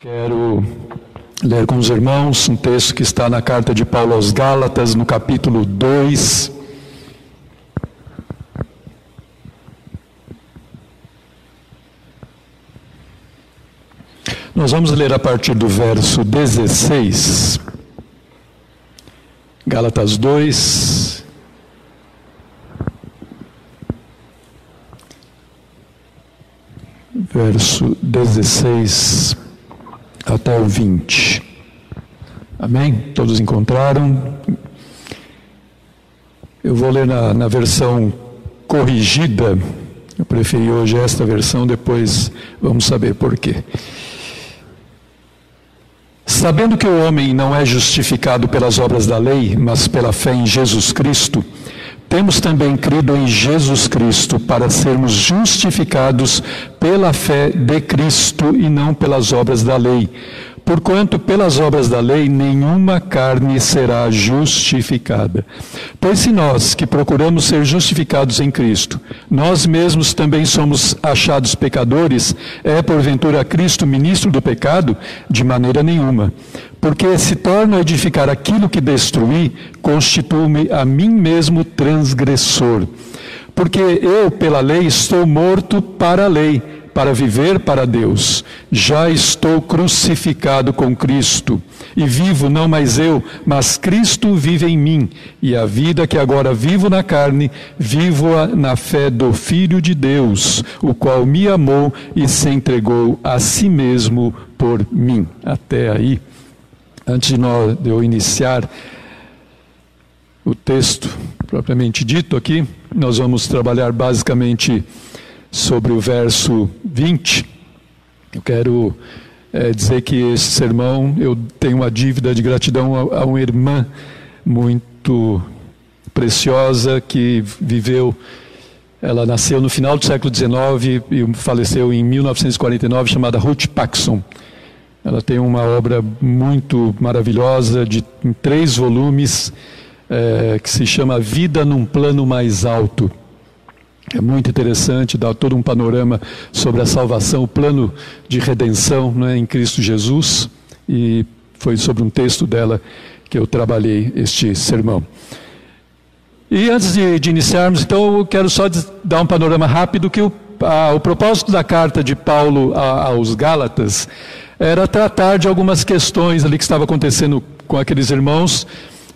Quero ler com os irmãos um texto que está na carta de Paulo aos Gálatas, no capítulo 2. Nós vamos ler a partir do verso 16. Gálatas 2. Verso 16 até o 20. Amém? Todos encontraram? Eu vou ler na, na versão corrigida. Eu preferi hoje esta versão, depois vamos saber por quê. Sabendo que o homem não é justificado pelas obras da lei, mas pela fé em Jesus Cristo, temos também crido em Jesus Cristo para sermos justificados pela fé de Cristo e não pelas obras da lei. Porquanto pelas obras da lei nenhuma carne será justificada. Pois se nós, que procuramos ser justificados em Cristo, nós mesmos também somos achados pecadores, é porventura Cristo ministro do pecado? De maneira nenhuma. Porque se torno a edificar aquilo que destruí, constituo-me a mim mesmo transgressor. Porque eu, pela lei, estou morto para a lei para viver para Deus. Já estou crucificado com Cristo e vivo não mais eu, mas Cristo vive em mim. E a vida que agora vivo na carne, vivo-a na fé do Filho de Deus, o qual me amou e se entregou a si mesmo por mim. Até aí, antes de, eu iniciar o texto propriamente dito aqui, nós vamos trabalhar basicamente sobre o verso 20. Eu quero é, dizer que esse sermão eu tenho uma dívida de gratidão a, a uma irmã muito preciosa que viveu. Ela nasceu no final do século XIX e faleceu em 1949, chamada Ruth Paxson. Ela tem uma obra muito maravilhosa, de, em três volumes, é, que se chama Vida num Plano Mais Alto. É muito interessante, dá todo um panorama sobre a salvação, o plano de redenção né, em Cristo Jesus. E foi sobre um texto dela que eu trabalhei este sermão. E antes de, de iniciarmos, então, eu quero só dar um panorama rápido que o, a, o propósito da carta de Paulo a, aos Gálatas era tratar de algumas questões ali que estava acontecendo com aqueles irmãos,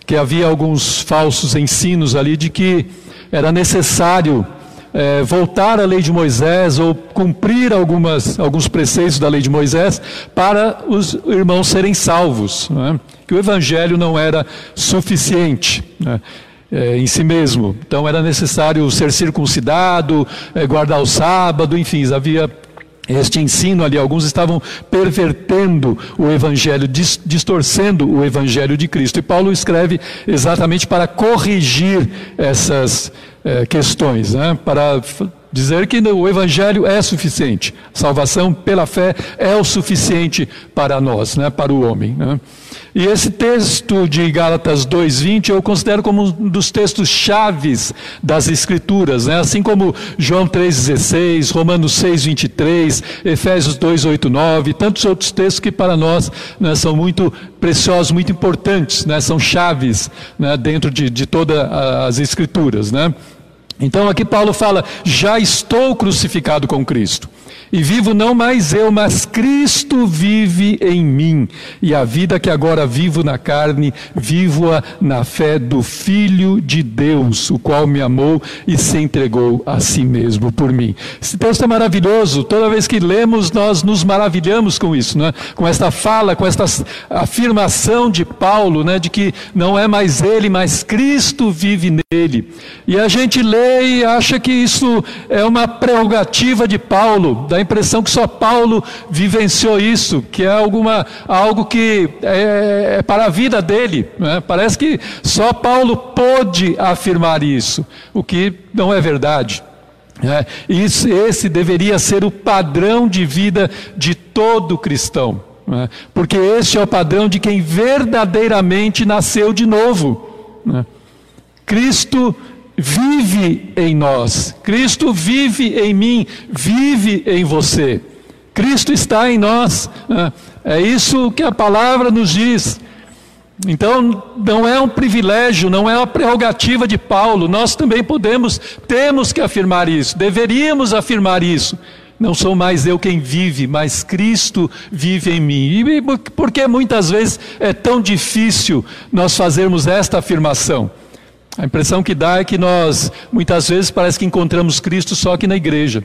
que havia alguns falsos ensinos ali de que era necessário é, voltar à lei de Moisés ou cumprir algumas, alguns preceitos da lei de Moisés para os irmãos serem salvos. Né? Que o evangelho não era suficiente. Né? É, em si mesmo. Então era necessário ser circuncidado, é, guardar o sábado, enfim, havia este ensino ali. Alguns estavam pervertendo o evangelho, distorcendo o evangelho de Cristo. E Paulo escreve exatamente para corrigir essas é, questões, né? para dizer que o Evangelho é suficiente. Salvação pela fé é o suficiente para nós, né? para o homem. Né? E esse texto de Gálatas 2:20 eu considero como um dos textos chaves das Escrituras, né? assim como João 3:16, Romanos 6:23, Efésios 2:8-9, tantos outros textos que para nós né, são muito preciosos, muito importantes, né? são chaves né, dentro de, de todas as Escrituras. Né? Então aqui Paulo fala: já estou crucificado com Cristo. E vivo não mais eu, mas Cristo vive em mim. E a vida que agora vivo na carne, vivo-a na fé do Filho de Deus, o qual me amou e se entregou a si mesmo por mim. Esse texto é maravilhoso. Toda vez que lemos, nós nos maravilhamos com isso, né? com esta fala, com esta afirmação de Paulo, né? de que não é mais ele, mas Cristo vive nele. E a gente lê e acha que isso é uma prerrogativa de Paulo, da impressão que só Paulo vivenciou isso, que é alguma, algo que é, é para a vida dele. Né? Parece que só Paulo pôde afirmar isso, o que não é verdade. É, isso, esse deveria ser o padrão de vida de todo cristão, né? porque esse é o padrão de quem verdadeiramente nasceu de novo. Né? Cristo vive em nós. Cristo vive em mim, vive em você. Cristo está em nós. Né? É isso que a palavra nos diz. Então, não é um privilégio, não é uma prerrogativa de Paulo, nós também podemos, temos que afirmar isso, deveríamos afirmar isso. Não sou mais eu quem vive, mas Cristo vive em mim. E por que muitas vezes é tão difícil nós fazermos esta afirmação? A impressão que dá é que nós, muitas vezes, parece que encontramos Cristo só aqui na igreja.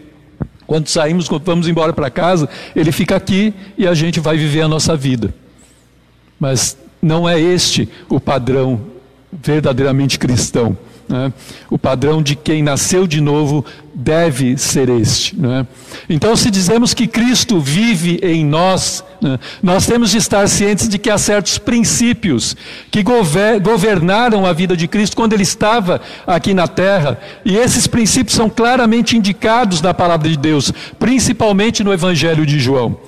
Quando saímos, quando vamos embora para casa, Ele fica aqui e a gente vai viver a nossa vida. Mas não é este o padrão verdadeiramente cristão. Né? O padrão de quem nasceu de novo deve ser este. Né? Então, se dizemos que Cristo vive em nós, né? nós temos de estar cientes de que há certos princípios que governaram a vida de Cristo quando ele estava aqui na terra, e esses princípios são claramente indicados na palavra de Deus, principalmente no Evangelho de João.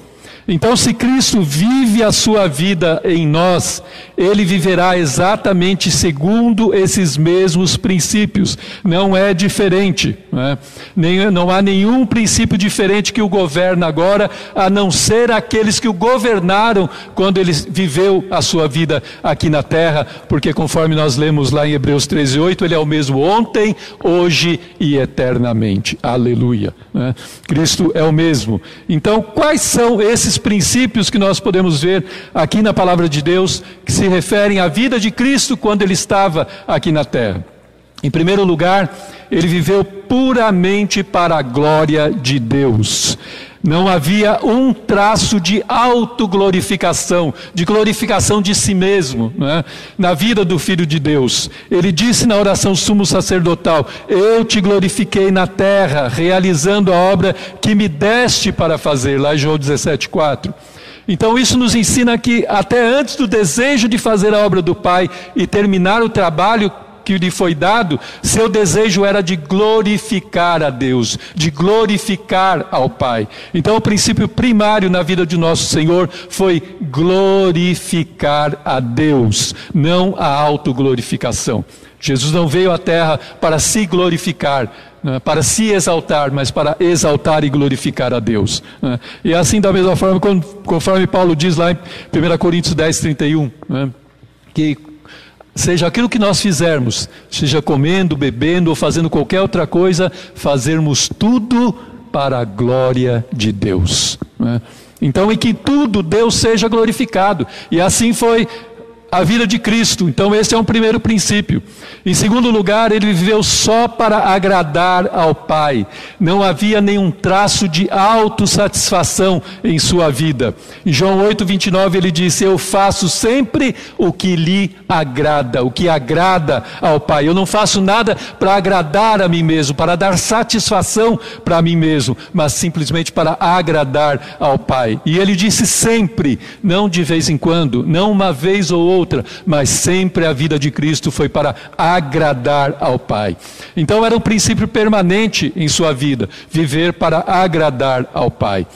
Então, se Cristo vive a sua vida em nós, ele viverá exatamente segundo esses mesmos princípios. Não é diferente. Não, é? Nem, não há nenhum princípio diferente que o governa agora, a não ser aqueles que o governaram quando ele viveu a sua vida aqui na terra, porque conforme nós lemos lá em Hebreus 13:8, ele é o mesmo ontem, hoje e eternamente. Aleluia. É? Cristo é o mesmo. Então, quais são esses princípios que nós podemos ver aqui na palavra de Deus que se referem à vida de Cristo quando ele estava aqui na terra. Em primeiro lugar, ele viveu puramente para a glória de Deus. Não havia um traço de autoglorificação, de glorificação de si mesmo, é? na vida do Filho de Deus. Ele disse na oração sumo sacerdotal: Eu te glorifiquei na terra, realizando a obra que me deste para fazer, lá em João 17,4. Então, isso nos ensina que, até antes do desejo de fazer a obra do Pai e terminar o trabalho que lhe foi dado, seu desejo era de glorificar a Deus, de glorificar ao Pai. Então, o princípio primário na vida de nosso Senhor foi glorificar a Deus, não a autoglorificação. Jesus não veio à terra para se glorificar, né, para se exaltar, mas para exaltar e glorificar a Deus. Né. E assim, da mesma forma, conforme Paulo diz lá em 1 Coríntios 10, 31, né, que seja aquilo que nós fizermos, seja comendo, bebendo ou fazendo qualquer outra coisa, fazermos tudo para a glória de Deus. Né? Então, em que tudo Deus seja glorificado. E assim foi a vida de Cristo. Então, esse é um primeiro princípio. Em segundo lugar, ele viveu só para agradar ao Pai. Não havia nenhum traço de autossatisfação em sua vida. Em João 8, 29, ele disse: Eu faço sempre o que lhe agrada, o que agrada ao Pai. Eu não faço nada para agradar a mim mesmo, para dar satisfação para mim mesmo, mas simplesmente para agradar ao Pai. E ele disse sempre, não de vez em quando, não uma vez ou outra outra, mas sempre a vida de Cristo foi para agradar ao Pai. Então era um princípio permanente em sua vida, viver para agradar ao Pai.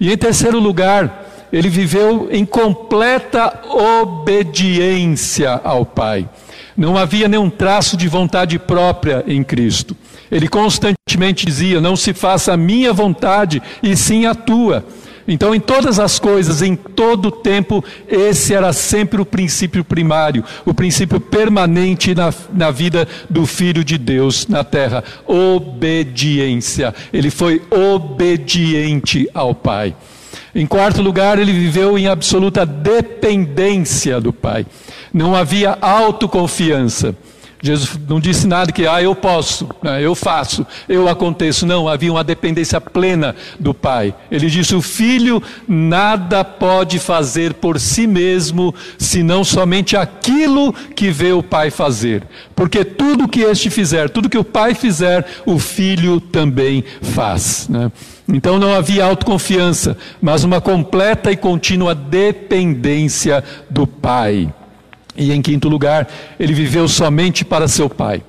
E em terceiro lugar, ele viveu em completa obediência ao Pai. Não havia nenhum traço de vontade própria em Cristo. Ele constantemente dizia: Não se faça a minha vontade, e sim a tua. Então, em todas as coisas, em todo o tempo, esse era sempre o princípio primário, o princípio permanente na, na vida do Filho de Deus na terra: obediência. Ele foi obediente ao Pai. Em quarto lugar, ele viveu em absoluta dependência do Pai. Não havia autoconfiança. Jesus não disse nada que, ah, eu posso, né, eu faço, eu aconteço. Não, havia uma dependência plena do Pai. Ele disse: o filho nada pode fazer por si mesmo, senão somente aquilo que vê o Pai fazer. Porque tudo que este fizer, tudo que o Pai fizer, o filho também faz. Né? Então não havia autoconfiança, mas uma completa e contínua dependência do Pai. E em quinto lugar, ele viveu somente para seu pai.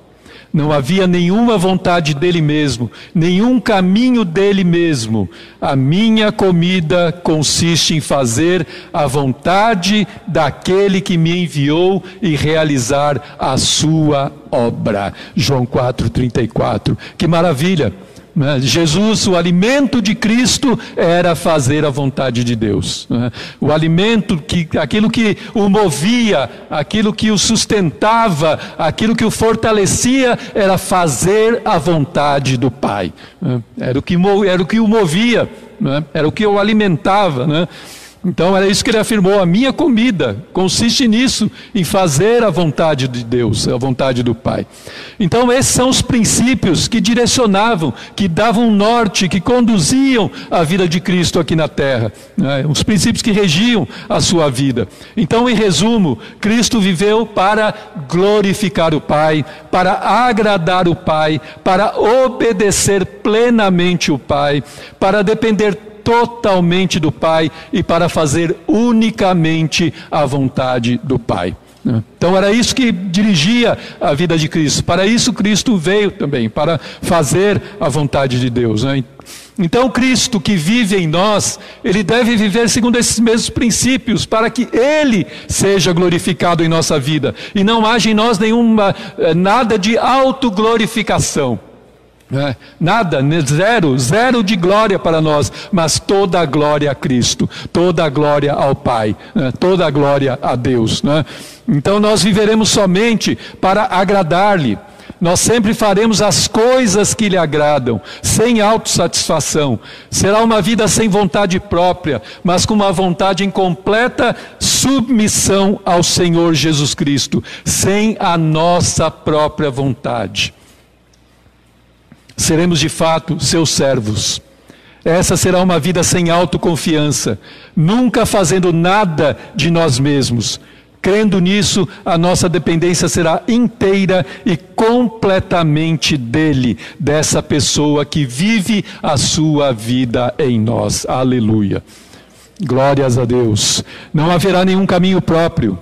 Não havia nenhuma vontade dele mesmo, nenhum caminho dele mesmo. A minha comida consiste em fazer a vontade daquele que me enviou e realizar a sua obra. João 4:34. Que maravilha! Né? Jesus, o alimento de Cristo era fazer a vontade de Deus. Né? O alimento, que, aquilo que o movia, aquilo que o sustentava, aquilo que o fortalecia, era fazer a vontade do Pai. Né? Era, o que, era o que o movia, era o que o alimentava. Então era isso que ele afirmou: a minha comida consiste nisso, em fazer a vontade de Deus, a vontade do Pai. Então esses são os princípios que direcionavam, que davam norte, que conduziam a vida de Cristo aqui na terra, né? os princípios que regiam a sua vida. Então, em resumo, Cristo viveu para glorificar o Pai, para agradar o Pai, para obedecer plenamente o Pai, para depender totalmente do Pai e para fazer unicamente a vontade do Pai. Então era isso que dirigia a vida de Cristo. Para isso Cristo veio também, para fazer a vontade de Deus. Né? Então Cristo que vive em nós, ele deve viver segundo esses mesmos princípios, para que Ele seja glorificado em nossa vida e não haja em nós nenhuma eh, nada de autoglorificação. É, nada, né, zero, zero de glória para nós, mas toda a glória a Cristo, toda a glória ao Pai, né, toda a glória a Deus. Né? Então nós viveremos somente para agradar-lhe. Nós sempre faremos as coisas que lhe agradam, sem autossatisfação. Será uma vida sem vontade própria, mas com uma vontade em completa submissão ao Senhor Jesus Cristo, sem a nossa própria vontade seremos de fato seus servos. Essa será uma vida sem autoconfiança, nunca fazendo nada de nós mesmos. Crendo nisso, a nossa dependência será inteira e completamente dele, dessa pessoa que vive a sua vida em nós. Aleluia. Glórias a Deus. Não haverá nenhum caminho próprio.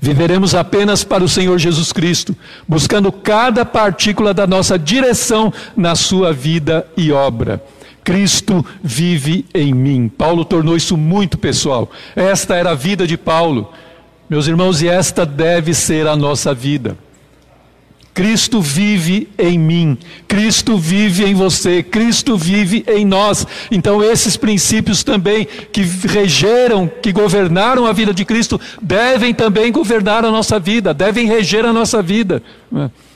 Viveremos apenas para o Senhor Jesus Cristo, buscando cada partícula da nossa direção na sua vida e obra. Cristo vive em mim. Paulo tornou isso muito pessoal. Esta era a vida de Paulo. Meus irmãos, e esta deve ser a nossa vida. Cristo vive em mim, Cristo vive em você, Cristo vive em nós. Então, esses princípios também que regeram, que governaram a vida de Cristo, devem também governar a nossa vida, devem reger a nossa vida.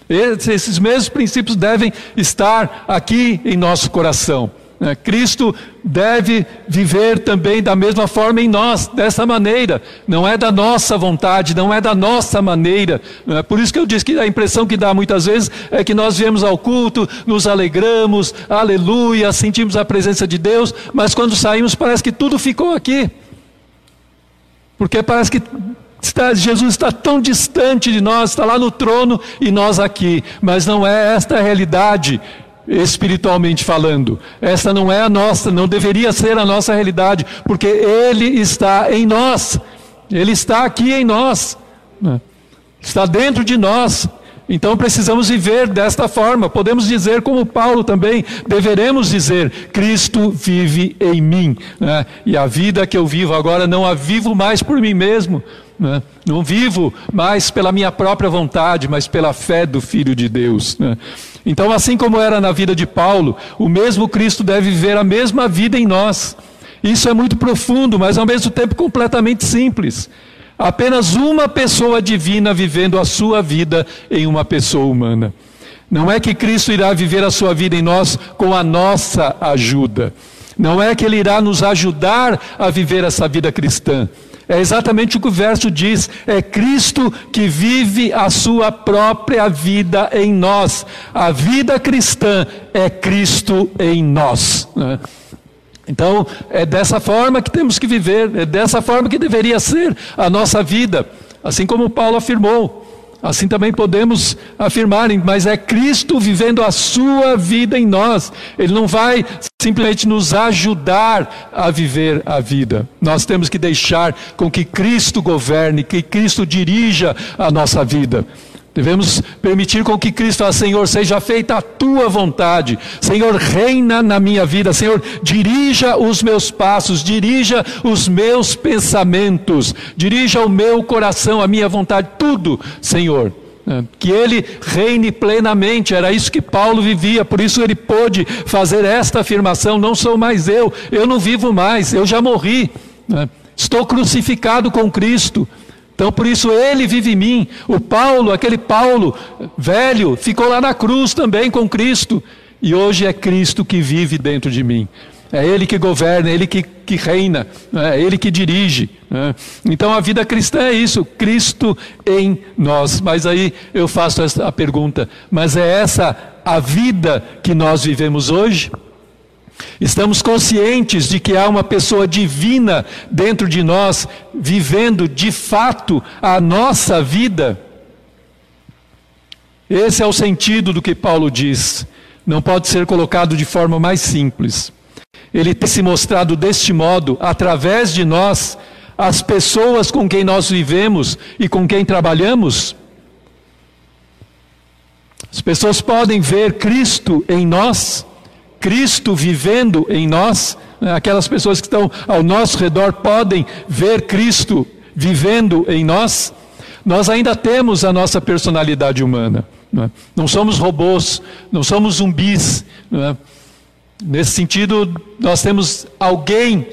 Esses mesmos princípios devem estar aqui em nosso coração. Né? Cristo deve viver também da mesma forma em nós, dessa maneira. Não é da nossa vontade, não é da nossa maneira. É? Por isso que eu disse que a impressão que dá muitas vezes é que nós viemos ao culto, nos alegramos, aleluia, sentimos a presença de Deus, mas quando saímos parece que tudo ficou aqui. Porque parece que Está, Jesus está tão distante de nós, está lá no trono e nós aqui, mas não é esta a realidade espiritualmente falando. Essa não é a nossa, não deveria ser a nossa realidade, porque Ele está em nós, Ele está aqui em nós, né? está dentro de nós. Então precisamos viver desta forma. Podemos dizer, como Paulo também, deveremos dizer: Cristo vive em mim. Né? E a vida que eu vivo agora não a vivo mais por mim mesmo. Né? Não vivo mais pela minha própria vontade, mas pela fé do Filho de Deus. Né? Então, assim como era na vida de Paulo, o mesmo Cristo deve viver a mesma vida em nós. Isso é muito profundo, mas ao mesmo tempo completamente simples. Apenas uma pessoa divina vivendo a sua vida em uma pessoa humana. Não é que Cristo irá viver a sua vida em nós com a nossa ajuda. Não é que Ele irá nos ajudar a viver essa vida cristã. É exatamente o que o verso diz: é Cristo que vive a sua própria vida em nós. A vida cristã é Cristo em nós. Né? Então, é dessa forma que temos que viver, é dessa forma que deveria ser a nossa vida, assim como Paulo afirmou. Assim também podemos afirmar, mas é Cristo vivendo a sua vida em nós. Ele não vai simplesmente nos ajudar a viver a vida. Nós temos que deixar com que Cristo governe, que Cristo dirija a nossa vida. Devemos permitir com que Cristo Senhor, seja feita a tua vontade. Senhor, reina na minha vida. Senhor, dirija os meus passos, dirija os meus pensamentos, dirija o meu coração, a minha vontade, tudo, Senhor. Né? Que ele reine plenamente, era isso que Paulo vivia, por isso ele pôde fazer esta afirmação: não sou mais eu, eu não vivo mais, eu já morri, né? estou crucificado com Cristo. Então, por isso ele vive em mim. O Paulo, aquele Paulo velho, ficou lá na cruz também com Cristo. E hoje é Cristo que vive dentro de mim. É Ele que governa, é Ele que, que reina, né? é Ele que dirige. Né? Então a vida cristã é isso, Cristo em nós. Mas aí eu faço a pergunta: mas é essa a vida que nós vivemos hoje? Estamos conscientes de que há uma pessoa divina dentro de nós, vivendo de fato a nossa vida? Esse é o sentido do que Paulo diz. Não pode ser colocado de forma mais simples. Ele tem se mostrado deste modo, através de nós, as pessoas com quem nós vivemos e com quem trabalhamos. As pessoas podem ver Cristo em nós, Cristo vivendo em nós. Né? Aquelas pessoas que estão ao nosso redor podem ver Cristo vivendo em nós. Nós ainda temos a nossa personalidade humana. Não, é? não somos robôs, não somos zumbis. Não é? Nesse sentido, nós temos alguém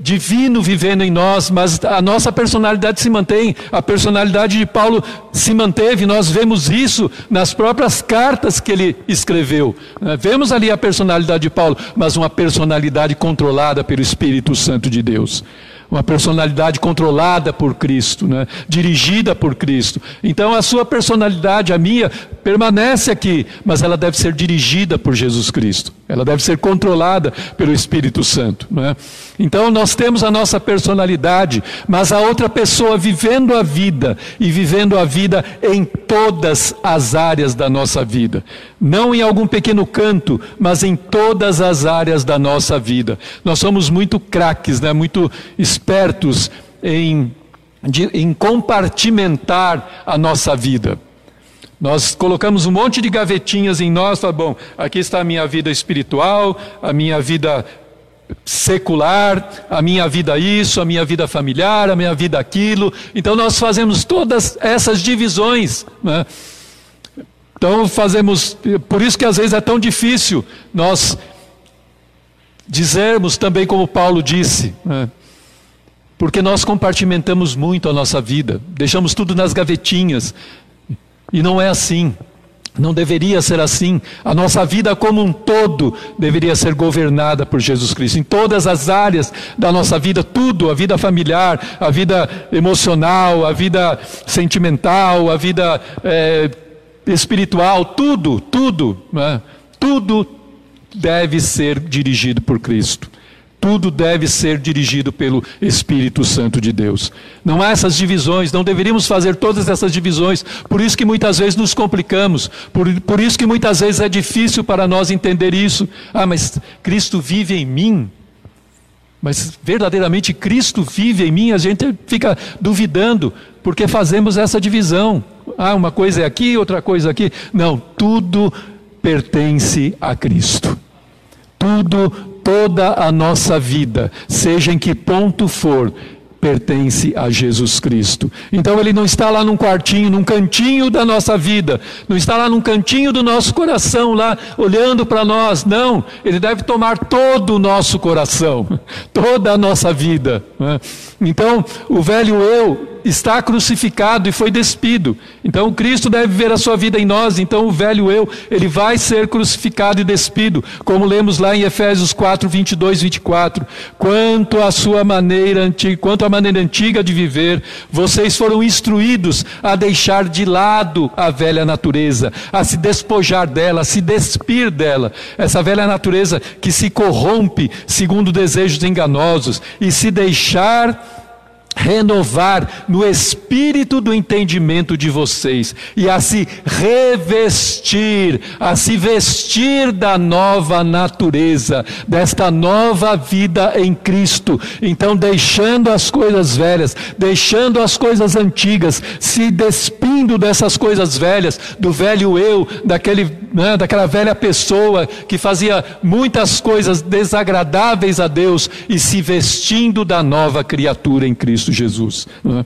divino vivendo em nós, mas a nossa personalidade se mantém, a personalidade de Paulo se manteve, nós vemos isso nas próprias cartas que ele escreveu. Né? Vemos ali a personalidade de Paulo, mas uma personalidade controlada pelo Espírito Santo de Deus uma personalidade controlada por Cristo, né? dirigida por Cristo. Então a sua personalidade, a minha, permanece aqui, mas ela deve ser dirigida por Jesus Cristo. Ela deve ser controlada pelo Espírito Santo. Né? Então nós temos a nossa personalidade, mas a outra pessoa vivendo a vida e vivendo a vida em todas as áreas da nossa vida. Não em algum pequeno canto, mas em todas as áreas da nossa vida. Nós somos muito craques, né? muito espertos em, de, em compartimentar a nossa vida. Nós colocamos um monte de gavetinhas em nós, tá bom, aqui está a minha vida espiritual, a minha vida secular, a minha vida isso, a minha vida familiar, a minha vida aquilo. Então nós fazemos todas essas divisões. Né? Então fazemos, por isso que às vezes é tão difícil nós dizermos também como Paulo disse, né? porque nós compartimentamos muito a nossa vida, deixamos tudo nas gavetinhas, e não é assim. Não deveria ser assim. A nossa vida como um todo deveria ser governada por Jesus Cristo. Em todas as áreas da nossa vida, tudo, a vida familiar, a vida emocional, a vida sentimental, a vida é, espiritual, tudo, tudo, né? tudo deve ser dirigido por Cristo. Tudo deve ser dirigido pelo Espírito Santo de Deus. Não há essas divisões, não deveríamos fazer todas essas divisões. Por isso que muitas vezes nos complicamos, por, por isso que muitas vezes é difícil para nós entender isso. Ah, mas Cristo vive em mim. Mas verdadeiramente Cristo vive em mim, a gente fica duvidando, porque fazemos essa divisão. Ah, uma coisa é aqui, outra coisa aqui. Não, tudo pertence a Cristo. Tudo toda a nossa vida, seja em que ponto for, pertence a Jesus Cristo. Então ele não está lá num quartinho, num cantinho da nossa vida, não está lá num cantinho do nosso coração, lá olhando para nós. Não, ele deve tomar todo o nosso coração, toda a nossa vida. Né? Então o velho eu está crucificado e foi despido. Então Cristo deve ver a sua vida em nós, então o velho eu, ele vai ser crucificado e despido, como lemos lá em Efésios 4, 22, 24. Quanto à sua maneira antiga, quanto à maneira antiga de viver, vocês foram instruídos a deixar de lado a velha natureza, a se despojar dela, a se despir dela. Essa velha natureza que se corrompe segundo desejos enganosos e se deixar renovar no espírito do entendimento de vocês e a se revestir, a se vestir da nova natureza, desta nova vida em Cristo. Então, deixando as coisas velhas, deixando as coisas antigas, se despindo dessas coisas velhas, do velho eu, daquele, né, daquela velha pessoa que fazia muitas coisas desagradáveis a Deus e se vestindo da nova criatura em Cristo. Cristo Jesus. Né?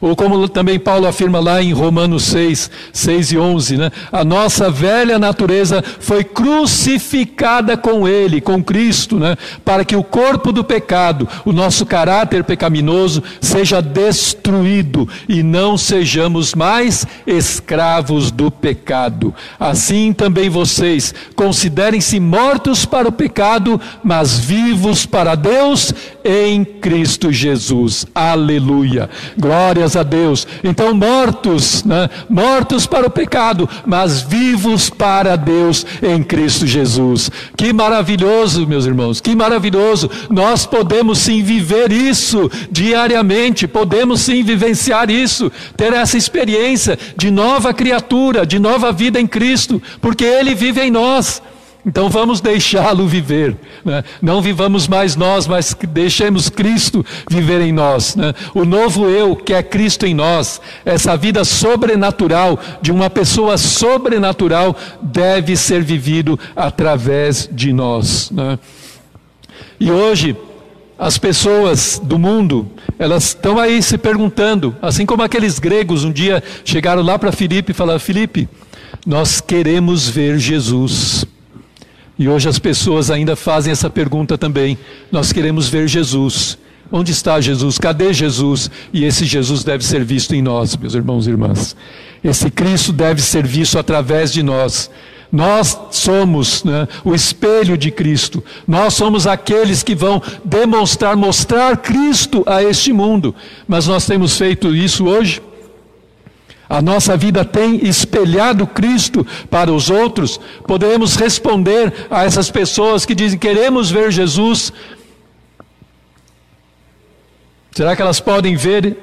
Ou como também Paulo afirma lá em Romanos 6, 6 e 11, né? a nossa velha natureza foi crucificada com Ele, com Cristo, né? para que o corpo do pecado, o nosso caráter pecaminoso, seja destruído e não sejamos mais escravos do pecado. Assim também vocês considerem-se mortos para o pecado, mas vivos para Deus em Cristo Jesus. Aleluia. Glórias a Deus. Então, mortos, né? mortos para o pecado, mas vivos para Deus em Cristo Jesus. Que maravilhoso, meus irmãos, que maravilhoso. Nós podemos sim viver isso diariamente, podemos sim vivenciar isso, ter essa experiência de nova criatura, de nova vida em Cristo, porque Ele vive em nós. Então vamos deixá-lo viver. Né? Não vivamos mais nós, mas deixemos Cristo viver em nós. Né? O novo eu, que é Cristo em nós, essa vida sobrenatural de uma pessoa sobrenatural, deve ser vivido através de nós. Né? E hoje, as pessoas do mundo, elas estão aí se perguntando, assim como aqueles gregos um dia chegaram lá para Filipe e falaram: Filipe, nós queremos ver Jesus. E hoje as pessoas ainda fazem essa pergunta também. Nós queremos ver Jesus. Onde está Jesus? Cadê Jesus? E esse Jesus deve ser visto em nós, meus irmãos e irmãs. Esse Cristo deve ser visto através de nós. Nós somos né, o espelho de Cristo. Nós somos aqueles que vão demonstrar, mostrar Cristo a este mundo. Mas nós temos feito isso hoje? A nossa vida tem espelhado Cristo para os outros, podemos responder a essas pessoas que dizem queremos ver Jesus. Será que elas podem ver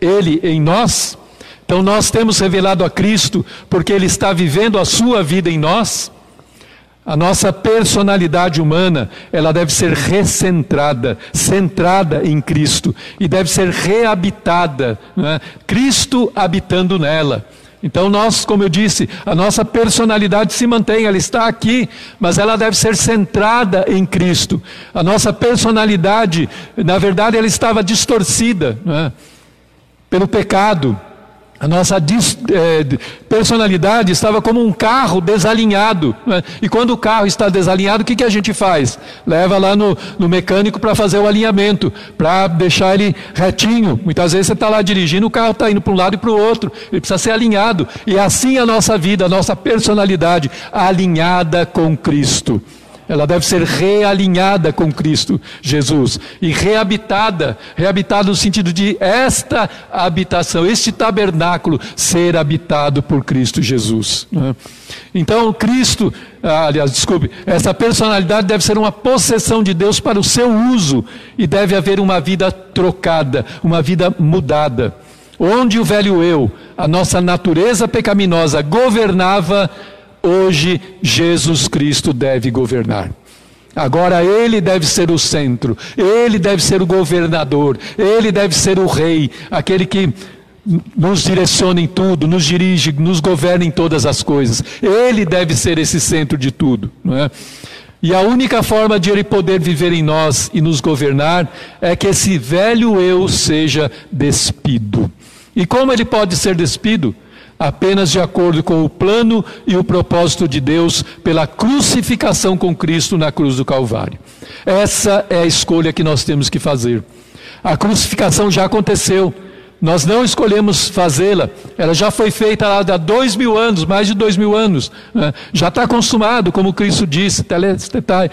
Ele em nós? Então nós temos revelado a Cristo porque Ele está vivendo a sua vida em nós. A nossa personalidade humana, ela deve ser recentrada, centrada em Cristo e deve ser reabitada, é? Cristo habitando nela. Então nós, como eu disse, a nossa personalidade se mantém, ela está aqui, mas ela deve ser centrada em Cristo. A nossa personalidade, na verdade, ela estava distorcida é? pelo pecado. A nossa é, personalidade estava como um carro desalinhado. Né? E quando o carro está desalinhado, o que, que a gente faz? Leva lá no, no mecânico para fazer o alinhamento, para deixar ele retinho. Muitas vezes você está lá dirigindo, o carro está indo para um lado e para o outro. Ele precisa ser alinhado. E assim a nossa vida, a nossa personalidade, alinhada com Cristo ela deve ser realinhada com Cristo Jesus e reabitada, reabitada no sentido de esta habitação, este tabernáculo ser habitado por Cristo Jesus. Né? Então, Cristo, ah, aliás, desculpe, essa personalidade deve ser uma possessão de Deus para o seu uso e deve haver uma vida trocada, uma vida mudada. Onde o velho eu, a nossa natureza pecaminosa, governava Hoje, Jesus Cristo deve governar. Agora ele deve ser o centro, ele deve ser o governador, ele deve ser o rei, aquele que nos direciona em tudo, nos dirige, nos governa em todas as coisas. Ele deve ser esse centro de tudo, não é? E a única forma de ele poder viver em nós e nos governar é que esse velho eu seja despido. E como ele pode ser despido? Apenas de acordo com o plano e o propósito de Deus pela crucificação com Cristo na cruz do Calvário. Essa é a escolha que nós temos que fazer. A crucificação já aconteceu. Nós não escolhemos fazê-la, ela já foi feita há dois mil anos, mais de dois mil anos. Né? Já está consumado, como Cristo disse, telestai.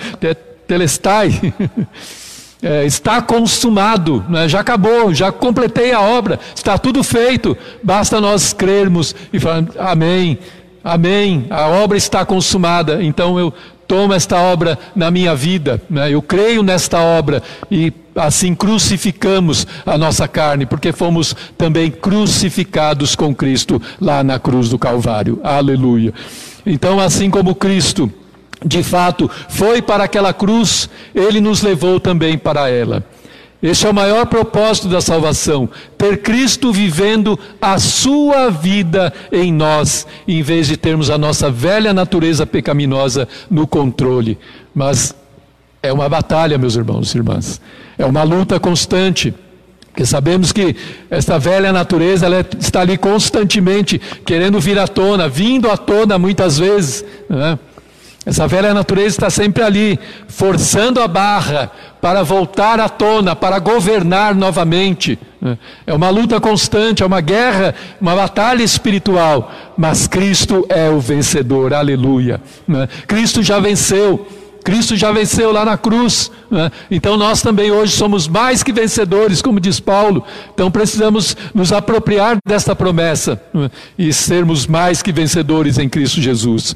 telestai. é, está consumado, né? já acabou, já completei a obra, está tudo feito, basta nós crermos e falar amém, amém, a obra está consumada, então eu tomo esta obra na minha vida, né? eu creio nesta obra e assim crucificamos a nossa carne, porque fomos também crucificados com Cristo lá na cruz do Calvário, aleluia. Então, assim como Cristo de fato foi para aquela cruz, ele nos levou também para ela. Este é o maior propósito da salvação: ter Cristo vivendo a sua vida em nós, em vez de termos a nossa velha natureza pecaminosa no controle. Mas é uma batalha, meus irmãos e irmãs, é uma luta constante. Porque sabemos que esta velha natureza ela está ali constantemente querendo vir à tona, vindo à tona muitas vezes. Né? Essa velha natureza está sempre ali, forçando a barra para voltar à tona, para governar novamente. É uma luta constante, é uma guerra, uma batalha espiritual. Mas Cristo é o vencedor, aleluia. Cristo já venceu. Cristo já venceu lá na cruz. Então nós também hoje somos mais que vencedores, como diz Paulo. Então precisamos nos apropriar desta promessa e sermos mais que vencedores em Cristo Jesus.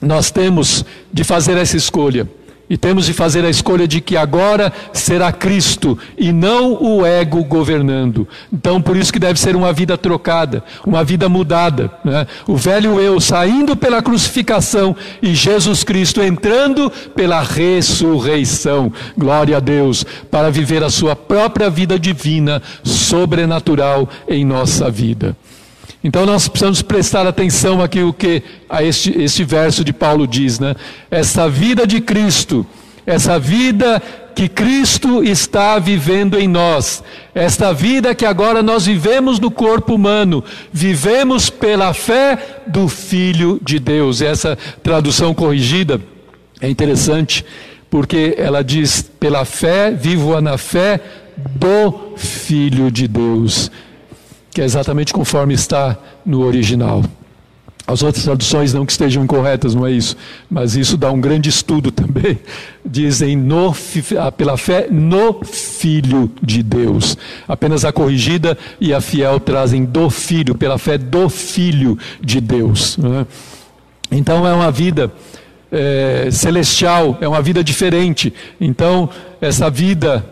Nós temos de fazer essa escolha. E temos de fazer a escolha de que agora será Cristo e não o ego governando. Então, por isso que deve ser uma vida trocada, uma vida mudada. Né? O velho eu saindo pela crucificação e Jesus Cristo entrando pela ressurreição. Glória a Deus, para viver a sua própria vida divina, sobrenatural em nossa vida. Então nós precisamos prestar atenção aqui o que a este, este verso de Paulo diz, né? Essa vida de Cristo, essa vida que Cristo está vivendo em nós, esta vida que agora nós vivemos no corpo humano, vivemos pela fé do Filho de Deus. Essa tradução corrigida é interessante, porque ela diz: pela fé, vivo na fé do Filho de Deus que é exatamente conforme está no original. As outras traduções não que estejam incorretas, não é isso, mas isso dá um grande estudo também. Dizem no, ah, pela fé no Filho de Deus. Apenas a corrigida e a fiel trazem do Filho, pela fé do Filho de Deus. É? Então é uma vida é, celestial, é uma vida diferente. Então, essa vida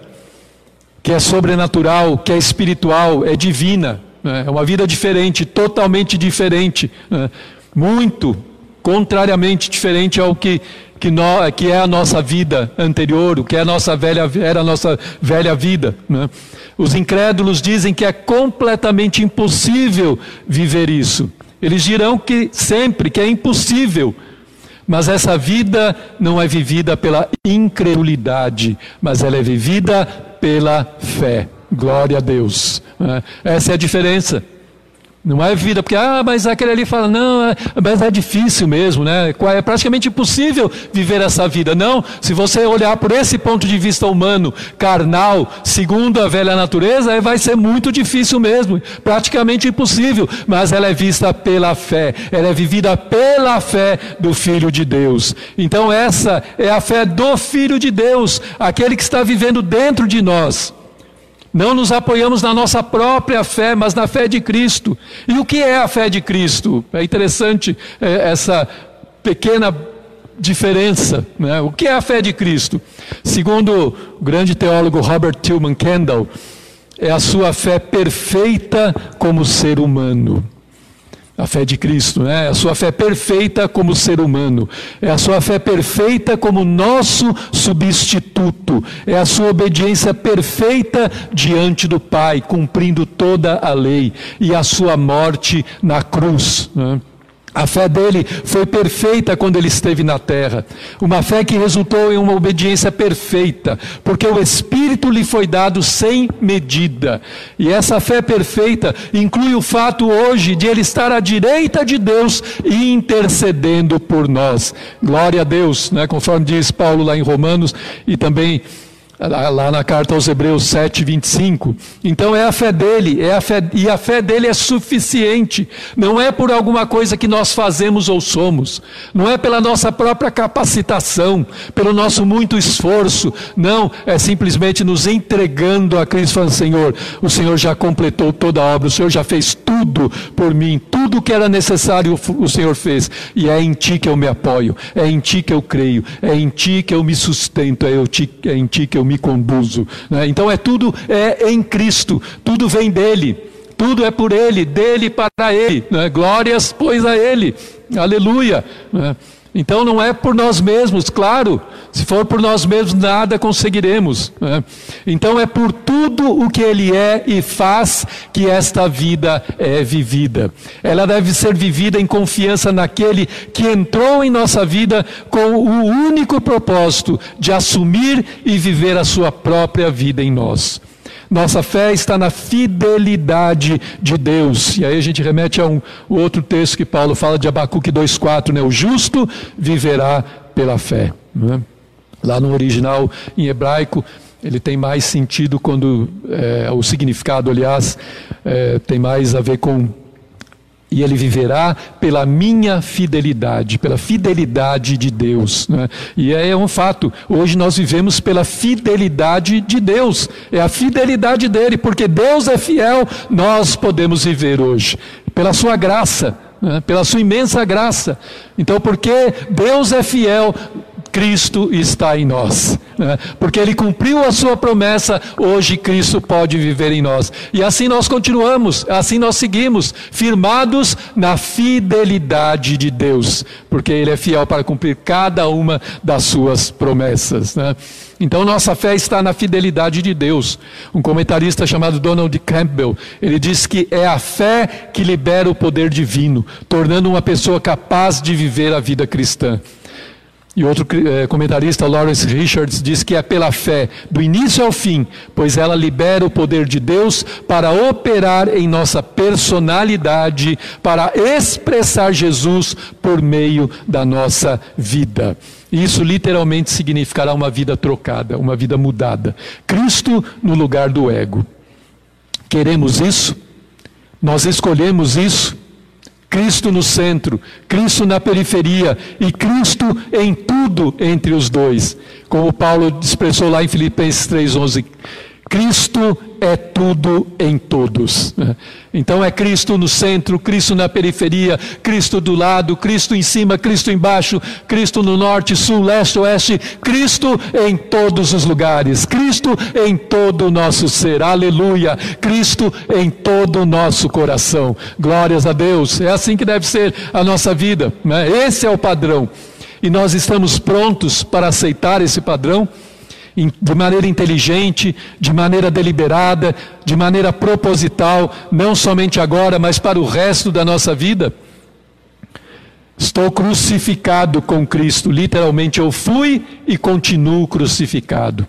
que é sobrenatural, que é espiritual, é divina. É uma vida diferente, totalmente diferente, né? muito contrariamente diferente ao que, que, no, que, é a nossa vida anterior, o que é a nossa velha, era a nossa velha vida. Né? Os incrédulos dizem que é completamente impossível viver isso. Eles dirão que sempre que é impossível. Mas essa vida não é vivida pela incredulidade, mas ela é vivida pela fé. Glória a Deus. Né? Essa é a diferença. Não é vida, porque, ah, mas aquele ali fala, não, é, mas é difícil mesmo, né? É praticamente impossível viver essa vida. Não, se você olhar por esse ponto de vista humano, carnal, segundo a velha natureza, vai ser muito difícil mesmo, praticamente impossível, mas ela é vista pela fé, ela é vivida pela fé do Filho de Deus. Então, essa é a fé do Filho de Deus, aquele que está vivendo dentro de nós. Não nos apoiamos na nossa própria fé, mas na fé de Cristo. E o que é a fé de Cristo? É interessante é, essa pequena diferença. Né? O que é a fé de Cristo? Segundo o grande teólogo Robert Tillman Kendall, é a sua fé perfeita como ser humano. A fé de Cristo, né? A sua fé perfeita como ser humano. É a sua fé perfeita como nosso substituto. É a sua obediência perfeita diante do Pai, cumprindo toda a lei. E a sua morte na cruz. Né? A fé dele foi perfeita quando ele esteve na terra. Uma fé que resultou em uma obediência perfeita, porque o Espírito lhe foi dado sem medida. E essa fé perfeita inclui o fato hoje de ele estar à direita de Deus e intercedendo por nós. Glória a Deus, né? conforme diz Paulo lá em Romanos e também lá na carta aos Hebreus 7, 25. Então é a fé dele, é a fé, e a fé dele é suficiente. Não é por alguma coisa que nós fazemos ou somos, não é pela nossa própria capacitação, pelo nosso muito esforço. Não, é simplesmente nos entregando a Cristo, falando: Senhor, o Senhor já completou toda a obra, o Senhor já fez tudo por mim, tudo que era necessário o Senhor fez, e é em Ti que eu me apoio, é em Ti que eu creio, é em Ti que eu me sustento, é, é em Ti que eu eu me conduzo. Né? Então é tudo é em Cristo, tudo vem dele, tudo é por ele, dele para ele. Né? Glórias, pois, a ele. Aleluia. Né? Então não é por nós mesmos, claro. Se for por nós mesmos, nada conseguiremos. Né? Então é por tudo o que Ele é e faz que esta vida é vivida. Ela deve ser vivida em confiança naquele que entrou em nossa vida com o único propósito de assumir e viver a sua própria vida em nós. Nossa fé está na fidelidade de Deus. E aí a gente remete a um o outro texto que Paulo fala de Abacuque 2,4, né? O justo viverá pela fé. Né? Lá no original em hebraico, ele tem mais sentido quando é, o significado, aliás, é, tem mais a ver com e ele viverá pela minha fidelidade, pela fidelidade de Deus. Né? E é um fato, hoje nós vivemos pela fidelidade de Deus, é a fidelidade dele, porque Deus é fiel, nós podemos viver hoje, pela sua graça, né? pela sua imensa graça. Então, porque Deus é fiel, Cristo está em nós. Né? Porque Ele cumpriu a sua promessa, hoje Cristo pode viver em nós. E assim nós continuamos, assim nós seguimos, firmados na fidelidade de Deus, porque Ele é fiel para cumprir cada uma das suas promessas. Né? Então nossa fé está na fidelidade de Deus. Um comentarista chamado Donald Campbell, ele diz que é a fé que libera o poder divino, tornando uma pessoa capaz de viver a vida cristã. E outro é, comentarista, Lawrence Richards, diz que é pela fé, do início ao fim, pois ela libera o poder de Deus para operar em nossa personalidade, para expressar Jesus por meio da nossa vida. Isso literalmente significará uma vida trocada, uma vida mudada. Cristo no lugar do ego. Queremos isso? Nós escolhemos isso? Cristo no centro, Cristo na periferia e Cristo em tudo entre os dois. Como Paulo expressou lá em Filipenses 3:11, Cristo é tudo em todos. Então é Cristo no centro, Cristo na periferia, Cristo do lado, Cristo em cima, Cristo embaixo, Cristo no norte, sul, leste, oeste, Cristo em todos os lugares, Cristo em todo o nosso ser. Aleluia! Cristo em todo o nosso coração. Glórias a Deus. É assim que deve ser a nossa vida. Né? Esse é o padrão. E nós estamos prontos para aceitar esse padrão de maneira inteligente, de maneira deliberada, de maneira proposital, não somente agora, mas para o resto da nossa vida. Estou crucificado com Cristo, literalmente eu fui e continuo crucificado.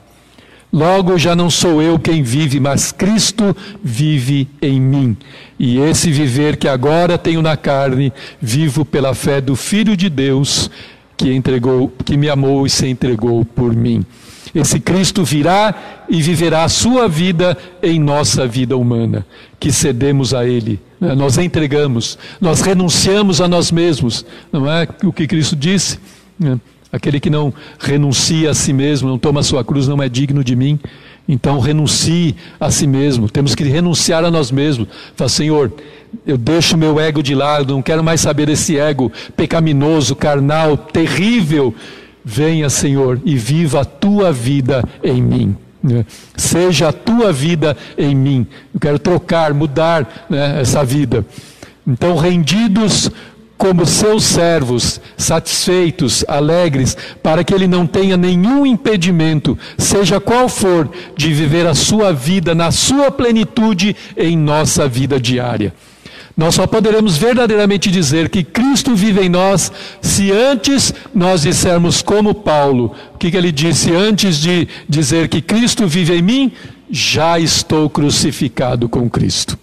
Logo já não sou eu quem vive, mas Cristo vive em mim. E esse viver que agora tenho na carne, vivo pela fé do Filho de Deus, que entregou, que me amou e se entregou por mim. Esse Cristo virá e viverá a sua vida em nossa vida humana, que cedemos a Ele, né? nós entregamos, nós renunciamos a nós mesmos, não é o que Cristo disse? Né? Aquele que não renuncia a si mesmo, não toma a sua cruz, não é digno de mim. Então renuncie a si mesmo. Temos que renunciar a nós mesmos. Fala, Senhor, eu deixo meu ego de lado, não quero mais saber desse ego pecaminoso, carnal, terrível Venha, Senhor, e viva a tua vida em mim. Né? Seja a tua vida em mim. Eu quero trocar, mudar né, essa vida. Então, rendidos como seus servos, satisfeitos, alegres, para que ele não tenha nenhum impedimento, seja qual for, de viver a sua vida na sua plenitude em nossa vida diária. Nós só poderemos verdadeiramente dizer que Cristo vive em nós se antes nós dissermos como Paulo. O que, que ele disse antes de dizer que Cristo vive em mim? Já estou crucificado com Cristo.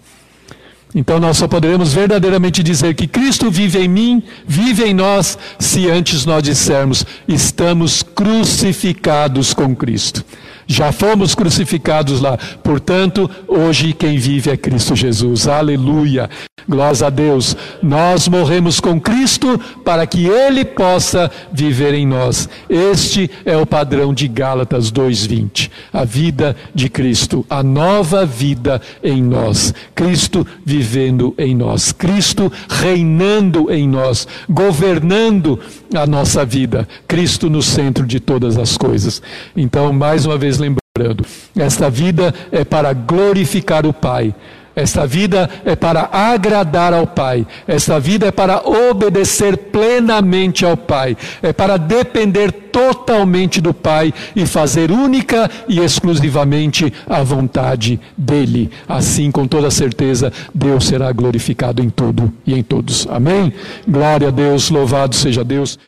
Então nós só poderemos verdadeiramente dizer que Cristo vive em mim, vive em nós, se antes nós dissermos estamos crucificados com Cristo. Já fomos crucificados lá. Portanto, hoje quem vive é Cristo Jesus. Aleluia. Glórias a Deus. Nós morremos com Cristo para que Ele possa viver em nós. Este é o padrão de Gálatas 2:20. A vida de Cristo, a nova vida em nós. Cristo vivendo em nós. Cristo reinando em nós, governando a nossa vida. Cristo no centro de todas as coisas. Então, mais uma vez lembrando, esta vida é para glorificar o Pai esta vida é para agradar ao Pai. Esta vida é para obedecer plenamente ao Pai. É para depender totalmente do Pai e fazer única e exclusivamente a vontade dEle. Assim, com toda certeza, Deus será glorificado em tudo e em todos. Amém? Glória a Deus, louvado seja Deus.